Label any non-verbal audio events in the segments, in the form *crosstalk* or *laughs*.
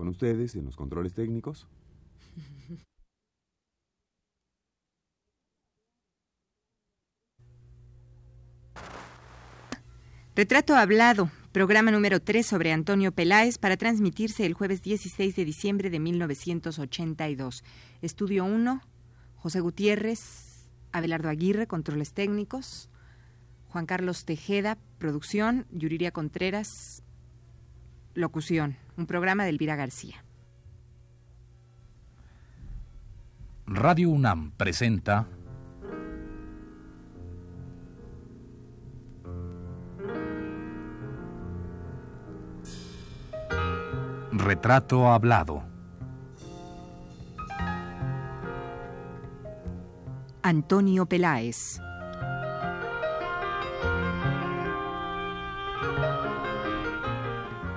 Con ustedes en los controles técnicos. *laughs* Retrato Hablado, programa número 3 sobre Antonio Peláez para transmitirse el jueves 16 de diciembre de 1982. Estudio 1, José Gutiérrez, Abelardo Aguirre, controles técnicos, Juan Carlos Tejeda, producción, Yuriria Contreras, locución, un programa de Elvira García. Radio UNAM presenta Retrato Hablado. Antonio Peláez.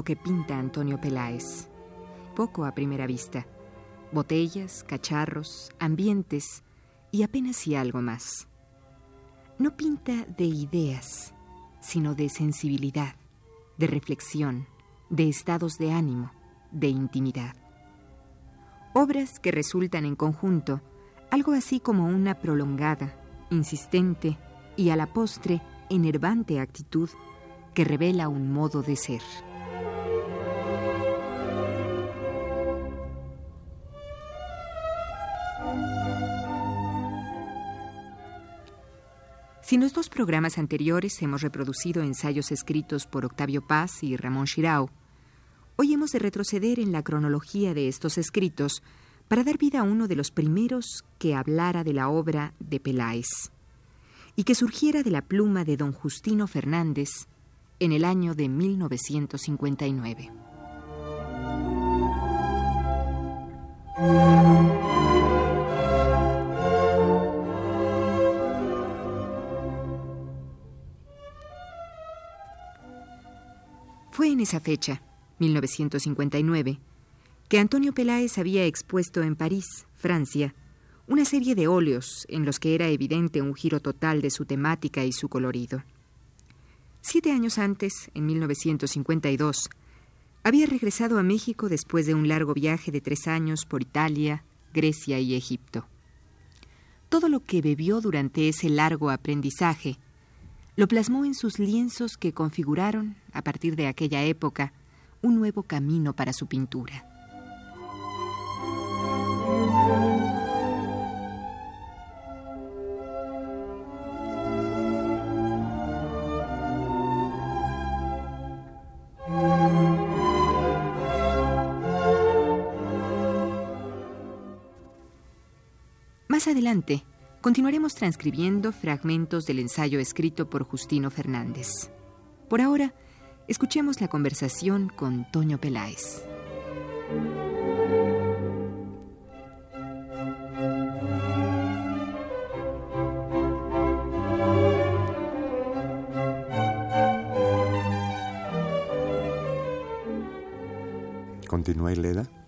Lo que pinta Antonio Peláez. Poco a primera vista. Botellas, cacharros, ambientes y apenas si algo más. No pinta de ideas, sino de sensibilidad, de reflexión, de estados de ánimo, de intimidad. Obras que resultan en conjunto algo así como una prolongada, insistente y a la postre enervante actitud que revela un modo de ser. Si en los dos programas anteriores hemos reproducido ensayos escritos por Octavio Paz y Ramón Shirao, hoy hemos de retroceder en la cronología de estos escritos para dar vida a uno de los primeros que hablara de la obra de Peláez y que surgiera de la pluma de don Justino Fernández en el año de 1959. Fue en esa fecha, 1959, que Antonio Peláez había expuesto en París, Francia, una serie de óleos en los que era evidente un giro total de su temática y su colorido. Siete años antes, en 1952, había regresado a México después de un largo viaje de tres años por Italia, Grecia y Egipto. Todo lo que bebió durante ese largo aprendizaje lo plasmó en sus lienzos que configuraron, a partir de aquella época, un nuevo camino para su pintura. Más adelante, continuaremos transcribiendo fragmentos del ensayo escrito por Justino Fernández. Por ahora, escuchemos la conversación con Toño Peláez. Continúa Leda.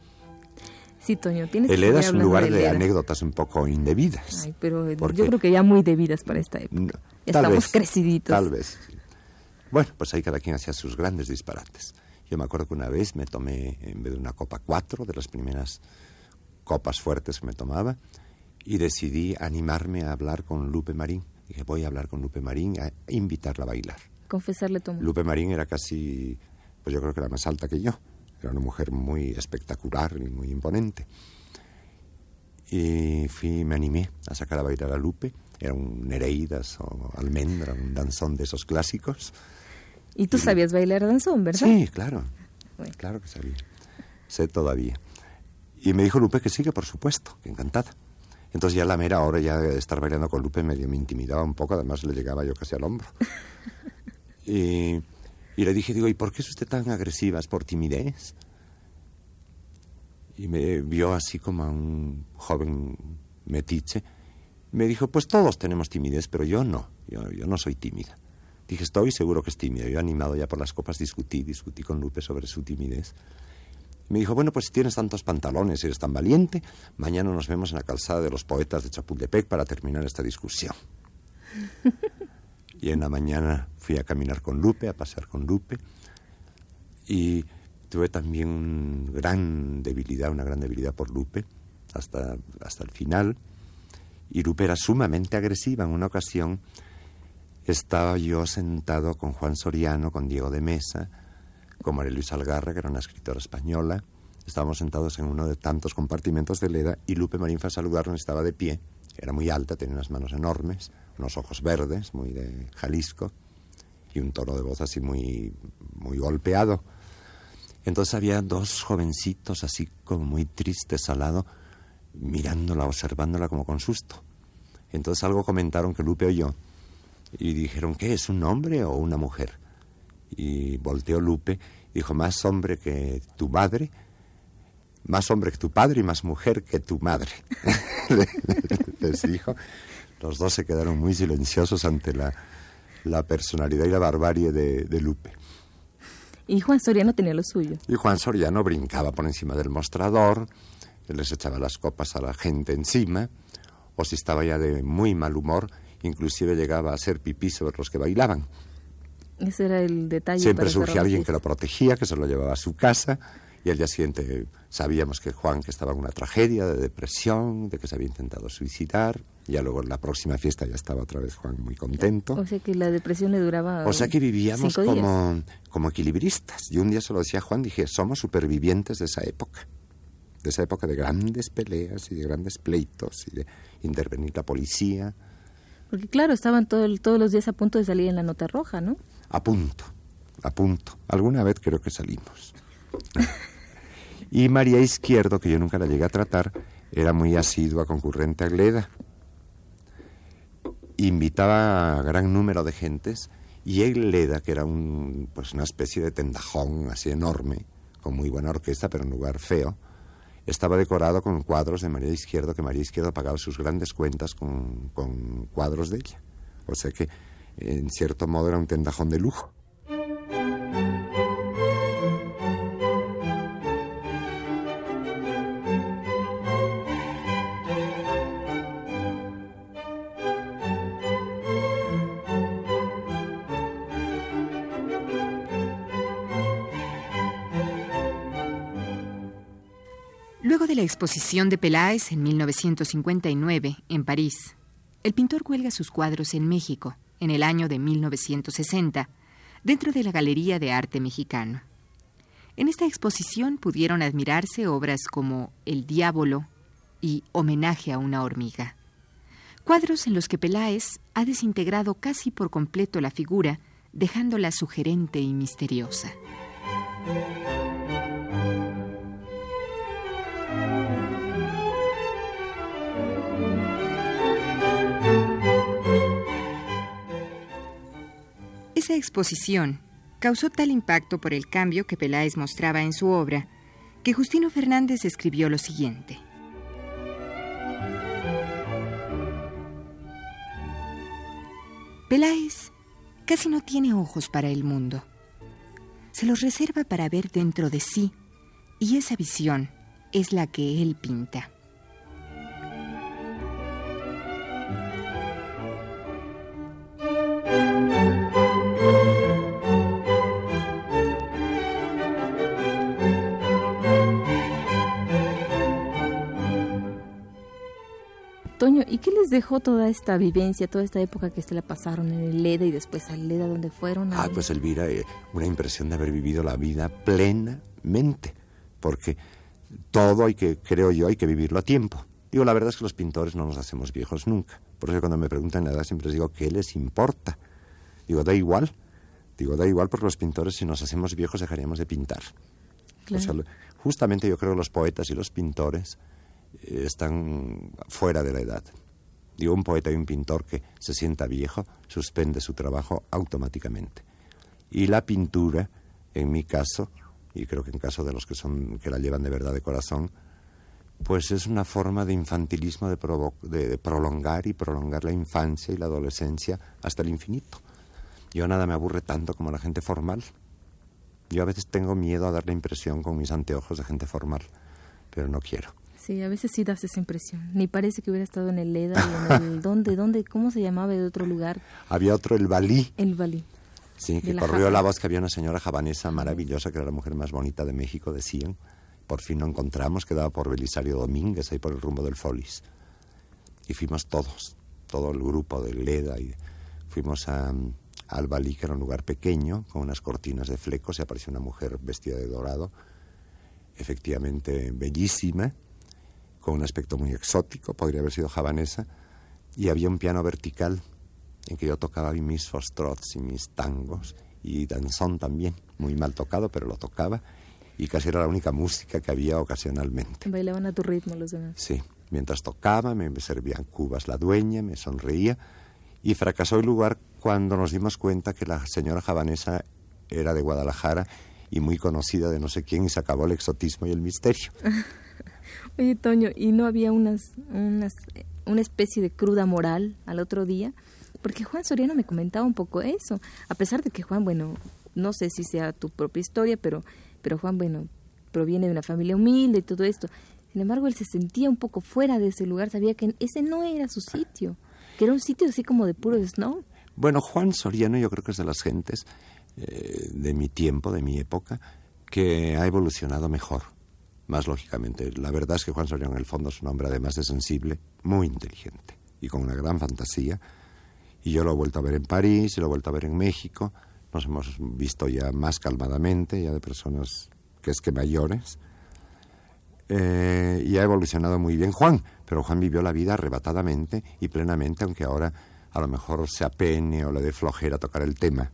Sí, Toño, tienes El EDA es un lugar de, anécdotas un poco indebidas. Ay, pero yo creo que ya muy debidas para esta época. Estamos creciditos. Tal vez. Bueno, pues ahí cada quien hacía sus grandes disparates. Yo me acuerdo que una vez me tomé, en vez de una copa cuatro, de las primeras copas fuertes que me tomaba, y decidí animarme a hablar con Lupe Marín. Dije, voy a hablar con Lupe Marín, a invitarla a bailar. Confesarle, Tomo. Lupe Marín era casi, pues yo creo que era más alta que yo. Era una mujer muy espectacular y muy imponente. Y fui, me animé a sacar a bailar a Lupe. Era un Nereidas o Almendra, un danzón de esos clásicos. ¿Y tú sabías bailar danzón, verdad? Sí, claro. Claro que sabía. Sé todavía. Y me dijo Lupe que sí, que por supuesto, que encantada. Entonces ya la mera hora ya de estar bailando con Lupe medio me intimidaba un poco, además le llegaba yo casi al hombro. *laughs* y, y le dije, digo, ¿y por qué es usted tan agresiva? ¿Es por timidez? Y me vio así como a un joven metiche. Me dijo, pues todos tenemos timidez, pero yo no, yo, yo no soy tímida. Dije, estoy seguro que es tímida. Yo animado ya por las copas discutí, discutí con Lupe sobre su timidez. Me dijo, bueno, pues si tienes tantos pantalones y eres tan valiente, mañana nos vemos en la calzada de los poetas de Chapultepec para terminar esta discusión. *laughs* y en la mañana fui a caminar con Lupe, a pasear con Lupe, y tuve también una gran debilidad, una gran debilidad por Lupe, hasta, hasta el final. Y Lupe era sumamente agresiva. En una ocasión estaba yo sentado con Juan Soriano, con Diego de Mesa, con María Luisa Algarra, que era una escritora española. Estábamos sentados en uno de tantos compartimentos de Leda y Lupe Marín fue a saludarnos, estaba de pie. Era muy alta, tenía unas manos enormes, unos ojos verdes, muy de Jalisco, y un tono de voz así muy, muy golpeado. Entonces había dos jovencitos así como muy tristes al lado, mirándola, observándola como con susto. Entonces algo comentaron que Lupe oyó y dijeron, ¿qué es, un hombre o una mujer? Y volteó Lupe y dijo, más hombre que tu madre, más hombre que tu padre y más mujer que tu madre. *laughs* Les dijo. Los dos se quedaron muy silenciosos ante la, la personalidad y la barbarie de, de Lupe. Y Juan Soriano tenía lo suyo. Y Juan Soriano brincaba por encima del mostrador, les echaba las copas a la gente encima, o si estaba ya de muy mal humor, inclusive llegaba a hacer pipí sobre los que bailaban. Ese era el detalle. Siempre surgía alguien que lo protegía, que se lo llevaba a su casa, y al día siguiente sabíamos que Juan que estaba en una tragedia de depresión, de que se había intentado suicidar. Ya luego en la próxima fiesta ya estaba otra vez Juan muy contento. O sea que la depresión le duraba. O sea que vivíamos como, como equilibristas. Y un día se lo decía Juan, dije, somos supervivientes de esa época. De esa época de grandes peleas y de grandes pleitos y de intervenir la policía. Porque claro, estaban todo, todos los días a punto de salir en la nota roja, ¿no? A punto, a punto. Alguna vez creo que salimos. *laughs* y María Izquierdo, que yo nunca la llegué a tratar, era muy asidua concurrente a Gleda. Invitaba a gran número de gentes y Gleda, que era un, pues una especie de tendajón así enorme, con muy buena orquesta, pero un lugar feo, estaba decorado con cuadros de María Izquierdo, que María Izquierdo pagaba sus grandes cuentas con, con cuadros de ella. O sea que, en cierto modo, era un tendajón de lujo. Luego de la exposición de Peláez en 1959 en París, el pintor cuelga sus cuadros en México en el año de 1960, dentro de la Galería de Arte Mexicano. En esta exposición pudieron admirarse obras como El Diablo y Homenaje a una hormiga. Cuadros en los que Peláez ha desintegrado casi por completo la figura, dejándola sugerente y misteriosa. Esa exposición causó tal impacto por el cambio que Peláez mostraba en su obra que Justino Fernández escribió lo siguiente. Peláez casi no tiene ojos para el mundo. Se los reserva para ver dentro de sí y esa visión es la que él pinta. ¿Y qué les dejó toda esta vivencia, toda esta época que se la pasaron en el Leda y después al Leda donde fueron? Ah, pues Elvira, eh, una impresión de haber vivido la vida plenamente, porque todo hay que, creo yo, hay que vivirlo a tiempo. Digo, la verdad es que los pintores no nos hacemos viejos nunca. Por eso cuando me preguntan la edad siempre les digo, ¿qué les importa? Digo, da igual. Digo, da igual porque los pintores si nos hacemos viejos dejaríamos de pintar. O sea, justamente yo creo que los poetas y los pintores eh, están fuera de la edad. Digo, un poeta y un pintor que se sienta viejo suspende su trabajo automáticamente. Y la pintura, en mi caso, y creo que en caso de los que son que la llevan de verdad de corazón, pues es una forma de infantilismo de, de, prolongar y prolongar la infancia y la adolescencia hasta el infinito. Yo nada me aburre tanto como la gente formal. Yo a veces tengo miedo a dar la impresión con mis anteojos de gente formal, pero no quiero. Sí, a veces sí das esa impresión. Ni parece que hubiera estado en el Leda y en el... *laughs* ¿Dónde? ¿Dónde? ¿Cómo se llamaba de otro lugar? Había otro, el Balí. El Balí. Sí, que corrió la voz que había una señora javanesa maravillosa, que era la mujer más bonita de México, decían. Por fin lo encontramos, quedaba por Belisario Domínguez, ahí por el rumbo del Folis. Y fuimos todos, todo el grupo de Leda, y fuimos a, al Balí, que era un lugar pequeño, con unas cortinas de flecos, y apareció una mujer vestida de dorado, efectivamente bellísima, con un aspecto muy exótico, podría haber sido javanesa, y había un piano vertical en que yo tocaba mis fostrots y mis tangos, y danzón también, muy mal tocado, pero lo tocaba, y casi era la única música que había ocasionalmente. Bailaban a tu ritmo los demás. Sí, mientras tocaba me, servían cubas la dueña, me sonreía, y fracasó el lugar cuando nos dimos cuenta que la señora javanesa era de Guadalajara y muy conocida de no sé quién, y se acabó el exotismo y el misterio. *laughs* *laughs* Oye, Toño, ¿y no había unas, unas, una especie de cruda moral al otro día? Porque Juan Soriano me comentaba un poco eso, a pesar de que Juan, bueno, no sé si sea tu propia historia, pero, pero Juan, bueno, proviene de una familia humilde y todo esto. Sin embargo, él se sentía un poco fuera de ese lugar, sabía que ese no era su sitio, que era un sitio así como de puro snow. Bueno, Juan Soriano yo creo que es de las gentes eh, de mi tiempo, de mi época, que ha evolucionado mejor más lógicamente. La verdad es que Juan Soriano en el fondo es un hombre además de sensible, muy inteligente y con una gran fantasía. Y yo lo he vuelto a ver en París, y lo he vuelto a ver en México. Nos hemos visto ya más calmadamente, ya de personas que es que mayores. Eh, y ha evolucionado muy bien Juan, pero Juan vivió la vida arrebatadamente y plenamente, aunque ahora a lo mejor se apene o le dé flojera tocar el tema.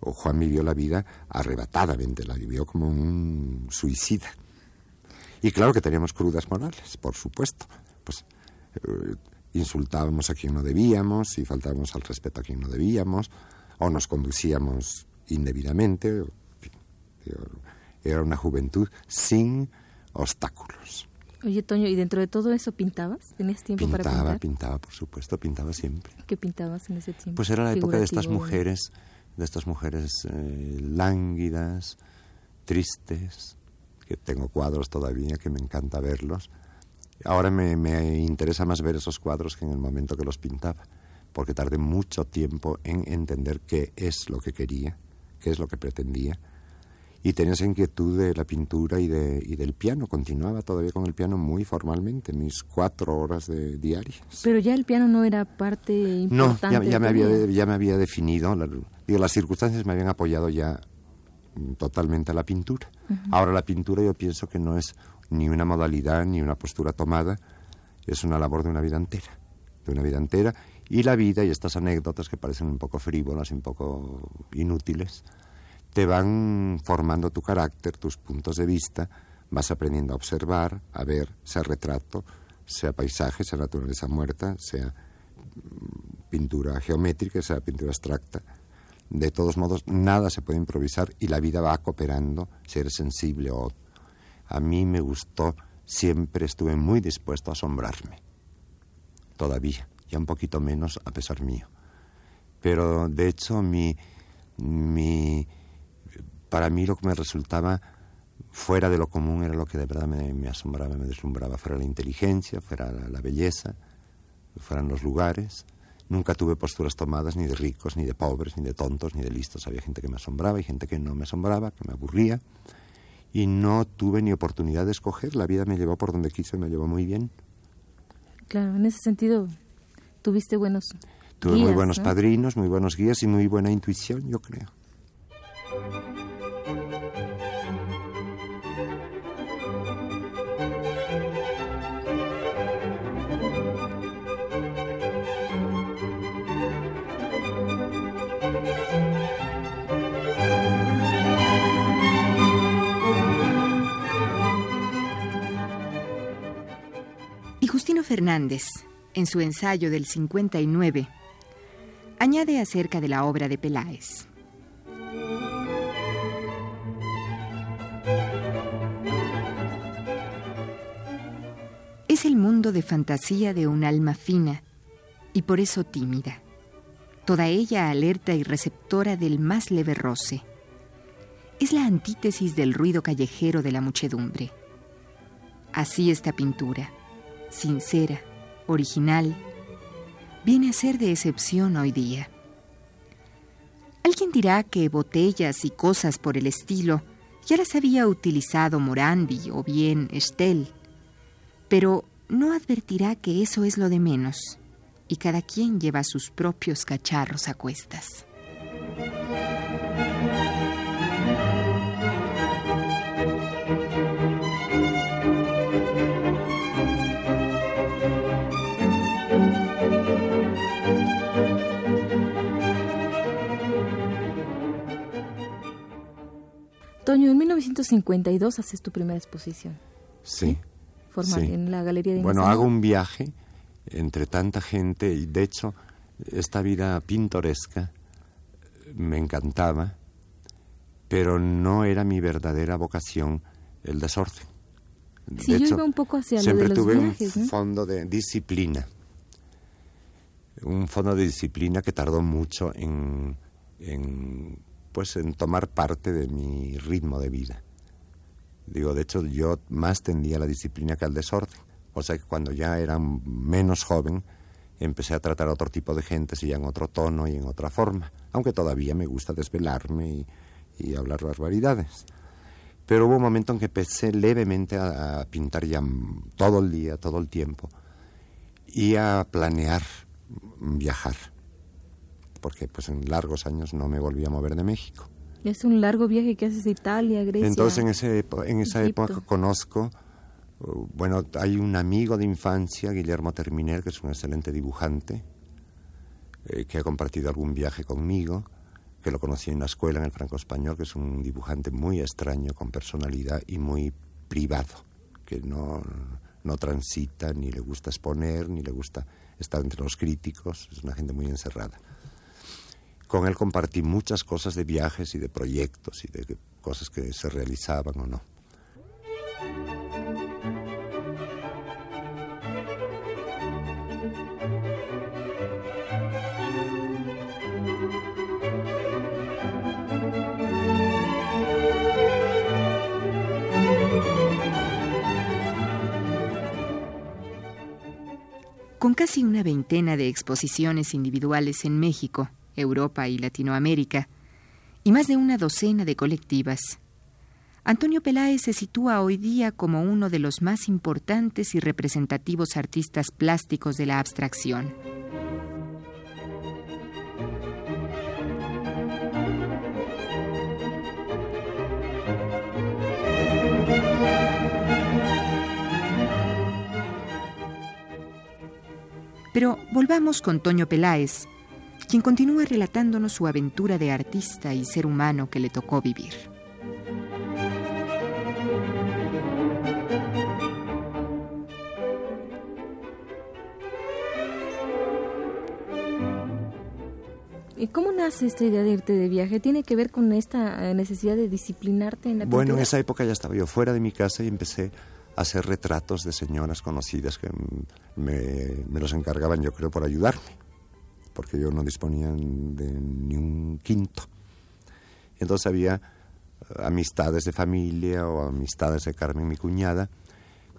O Juan vivió la vida arrebatadamente, la vivió como un suicida. Y claro que teníamos crudas morales, por supuesto. Pues eh, insultábamos a quien no debíamos y faltábamos al respeto a quien no debíamos, o nos conducíamos indebidamente. Era una juventud sin obstáculos. Oye, Toño, ¿y dentro de todo eso pintabas? ¿Tenías tiempo para pintar? Pintaba, pintaba, por supuesto, pintaba siempre. ¿Qué pintabas en ese tiempo? Pues era la época de estas mujeres, de estas mujeres eh, lánguidas, tristes, que tengo cuadros todavía que me encanta verlos. Ahora me, me, interesa más ver esos cuadros que en el momento que los pintaba, porque tardé mucho tiempo en entender qué es lo que quería, qué es lo que pretendía. Y tenía esa inquietud de la pintura y, de, y del piano. Continuaba todavía con el piano muy formalmente, mis cuatro horas de diarias. Pero ya el piano no era parte importante. No, ya, me, había, ya me había definido. digo, las circunstancias me habían apoyado ya totalmente a la pintura. Ahora la pintura yo pienso que no es ni una modalidad ni una postura tomada, es una labor de una vida entera, de una vida entera. Y la vida y estas anécdotas que parecen un poco frívolas y un poco inútiles te van formando tu carácter, tus puntos de vista, vas aprendiendo a observar, a ver, sea retrato, sea paisaje, sea naturaleza muerta, sea mm, pintura geométrica, sea pintura abstracta de todos modos, nada se puede improvisar y la vida va cooperando, ser sensible o... A mí me gustó, siempre estuve muy dispuesto a asombrarme. Todavía, ya un poquito menos a pesar mío. Pero de hecho, mi, mi, para mí lo que me resultaba fuera de lo común era lo que de verdad me, asombraba, me deslumbraba. Fuera la inteligencia, fuera la belleza, fueran los lugares Nunca tuve posturas tomadas ni de ricos, ni de pobres, ni de tontos, ni de listos. Había gente que me asombraba y gente que no me asombraba, que me aburría. Y no tuve ni oportunidad de escoger. La vida me llevó por donde quiso y me llevó muy bien. Claro, en ese sentido, tuviste buenos. Tuve muy buenos padrinos, muy buenos guías y muy buena intuición, yo creo. Fernández, en su ensayo del 59, añade acerca de la obra de Peláez. Es el mundo de fantasía de un alma fina y por eso tímida, toda ella alerta y receptora del más leve roce. Es la antítesis del ruido callejero de la muchedumbre. Así esta pintura, sincera, original, viene a ser de excepción hoy día. Alguien dirá que botellas y cosas por el estilo ya las había utilizado Morandi o bien Estel, pero no advertirá que eso es lo de menos y cada quien lleva sus propios cacharros a cuestas. Toño, en 1952 haces tu primera exposición. Sí. Formal, en la Galería de Bueno, hago un viaje entre tanta gente y de hecho esta vida pintoresca me encantaba, pero no era mi verdadera vocación el desorden. Sí, yo iba un poco hacia siempre lo de los tuve viajes, un ¿no? fondo de disciplina, un fondo de disciplina que tardó mucho en, en pues en tomar parte de mi ritmo de vida. Digo, de hecho, yo más tendía a la disciplina que al desorden. O sea que cuando ya era menos joven, empecé a tratar a otro tipo de gente, ya en otro tono y en otra forma. Aunque todavía me gusta desvelarme y, y hablar barbaridades. Pero hubo un momento en que empecé levemente a, a pintar ya todo el día, todo el tiempo, y a planear viajar porque pues en largos años no me volví a mover de México. Es un largo viaje que haces de Italia, Grecia. Entonces en, ese, en esa Egipto. época conozco, uh, bueno, hay un amigo de infancia, Guillermo Terminer, que es un excelente dibujante, eh, que ha compartido algún viaje conmigo, que lo conocí en la escuela, en el Franco Español, que es un dibujante muy extraño, con personalidad y muy privado, que no, no transita, ni le gusta exponer, ni le gusta estar entre los críticos, es una gente muy encerrada. Con él compartí muchas cosas de viajes y de proyectos y de cosas que se realizaban o no. Con casi una veintena de exposiciones individuales en México, Europa y Latinoamérica, y más de una docena de colectivas, Antonio Peláez se sitúa hoy día como uno de los más importantes y representativos artistas plásticos de la abstracción. Pero volvamos con Toño Peláez, quien continúa relatándonos su aventura de artista y ser humano que le tocó vivir. ¿Y cómo nace esta idea de irte de viaje? ¿Tiene que ver con esta eh, necesidad de disciplinarte en la Bueno, en esa época ya estaba yo fuera de mi casa y empecé a hacer retratos de señoras conocidas que me, me los encargaban, yo creo, por ayudarme, porque yo no disponía de ni un quinto. Entonces había eh, amistades de familia o amistades de Carmen, mi cuñada,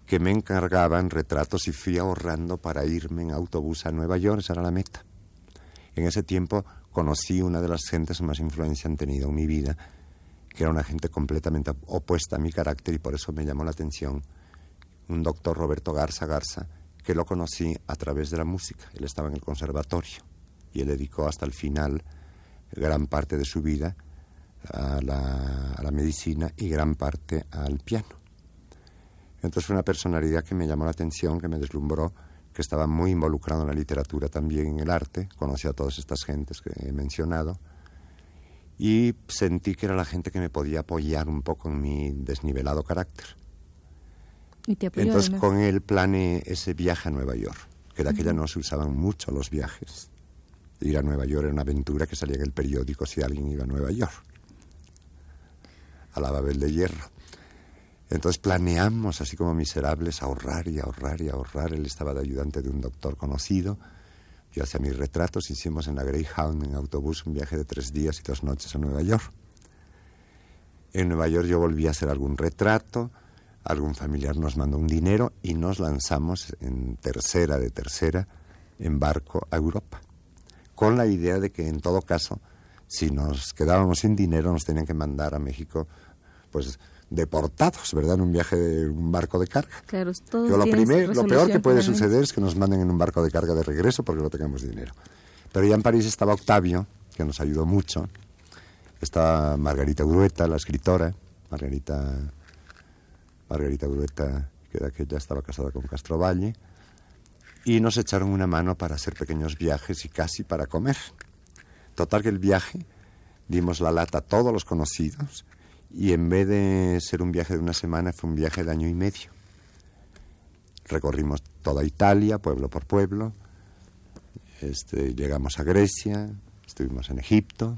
que me encargaban retratos y fui ahorrando para irme en autobús a Nueva York, esa era la meta. En ese tiempo conocí una de las gentes más influencia han tenido en mi vida, que era una gente completamente opuesta a mi carácter y por eso me llamó la atención un doctor Roberto Garza Garza, que lo conocí a través de la música. Él estaba en el conservatorio y él dedicó hasta el final gran parte de su vida a la, a la medicina y gran parte al piano. Entonces fue una personalidad que me llamó la atención, que me deslumbró, que estaba muy involucrado en la literatura, también en el arte, conocí a todas estas gentes que he mencionado, y sentí que era la gente que me podía apoyar un poco en mi desnivelado carácter. Y te apoyó Entonces además. con él planeé ese viaje a Nueva York, que de aquella no se usaban mucho los viajes. Ir a Nueva York era una aventura que salía en el periódico si alguien iba a Nueva York, a la Babel de Hierro. Entonces planeamos, así como miserables, ahorrar y ahorrar y ahorrar. Él estaba de ayudante de un doctor conocido. Yo hacía mis retratos, hicimos en la Greyhound en autobús un viaje de tres días y dos noches a Nueva York. En Nueva York yo volví a hacer algún retrato, algún familiar nos mandó un dinero y nos lanzamos en tercera de tercera en barco a Europa, con la idea de que en todo caso, si nos quedábamos sin dinero, nos tenían que mandar a México, pues deportados, ¿verdad? En un viaje de un barco de carga. Claro, todo lo, primer- lo peor que puede suceder es que nos manden en un barco de carga de regreso porque no tengamos dinero. Pero ya en París estaba Octavio, que nos ayudó mucho. Estaba Margarita Urueta, la escritora. Margarita, Margarita Urueta, que de aquella estaba casada con Castro Valle. Y nos echaron una mano para hacer pequeños viajes y casi para comer. Total que el viaje, dimos la lata a todos los conocidos y en vez de ser un viaje de una semana fue un viaje de año y medio. Recorrimos toda Italia, pueblo por pueblo. Este, llegamos a Grecia, estuvimos en Egipto.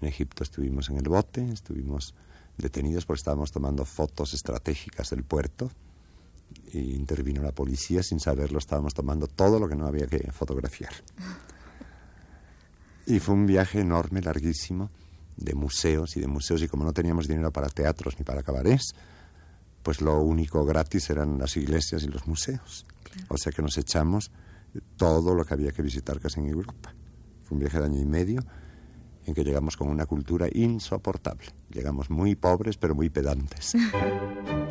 En Egipto estuvimos en el bote, estuvimos detenidos porque estábamos tomando fotos estratégicas del puerto. Y intervino la policía sin saberlo, estábamos tomando todo lo que no había que fotografiar. Y fue un viaje enorme, larguísimo, de museos y de museos. Y como no teníamos dinero para teatros ni para cabarets, pues lo único gratis eran las iglesias y los museos. O sea que nos echamos todo lo que había que visitar casi en Europa. Fue un viaje de año y medio en que llegamos con una cultura insoportable. Llegamos muy pobres, pero muy pedantes. *laughs*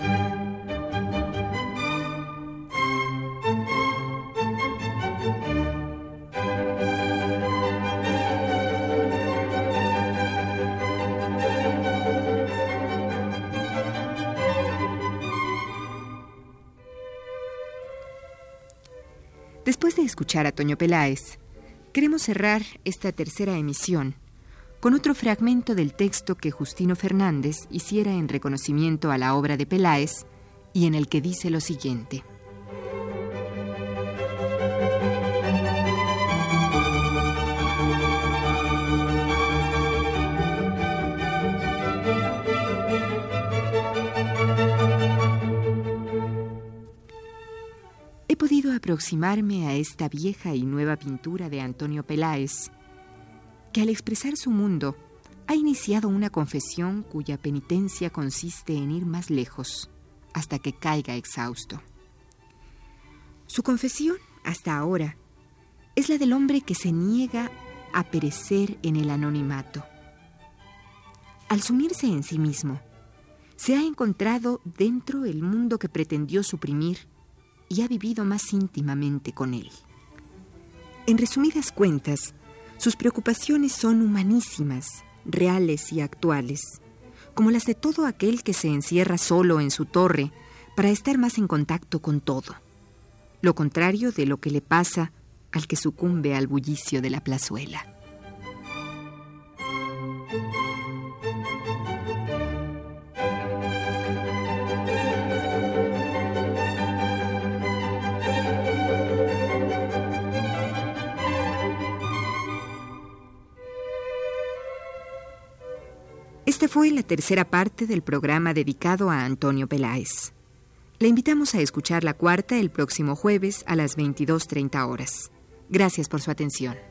escuchar a Toño Peláez, queremos cerrar esta tercera emisión con otro fragmento del texto que Justino Fernández hiciera en reconocimiento a la obra de Peláez y en el que dice lo siguiente. Aproximarme a esta vieja y nueva pintura de Antonio Peláez, que al expresar su mundo ha iniciado una confesión cuya penitencia consiste en ir más lejos hasta que caiga exhausto. Su confesión, hasta ahora, es la del hombre que se niega a perecer en el anonimato. Al sumirse en sí mismo, se ha encontrado dentro el mundo que pretendió suprimir y ha vivido más íntimamente con él. En resumidas cuentas, sus preocupaciones son humanísimas, reales y actuales, como las de todo aquel que se encierra solo en su torre para estar más en contacto con todo, lo contrario de lo que le pasa al que sucumbe al bullicio de la plazuela. Fue la tercera parte del programa dedicado a Antonio Peláez. Le invitamos a escuchar la cuarta el próximo jueves a las 22.30 horas. Gracias por su atención.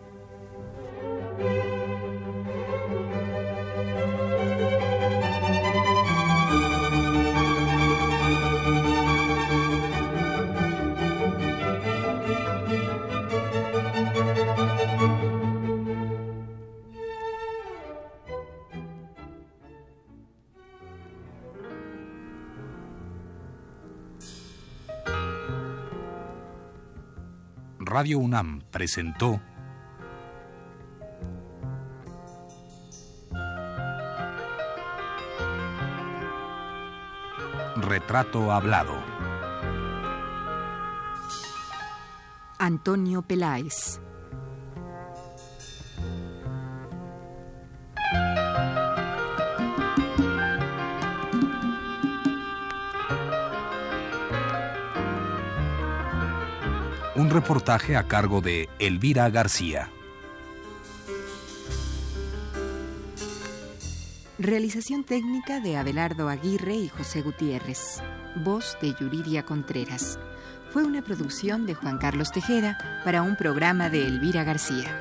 Radio UNAM presentó Retrato Hablado. Antonio Peláez. Reportaje a cargo de Elvira García. Realización técnica de Abelardo Aguirre y José Gutiérrez. Voz de Yuridia Contreras. Fue una producción de Juan Carlos Tejeda para un programa de Elvira García.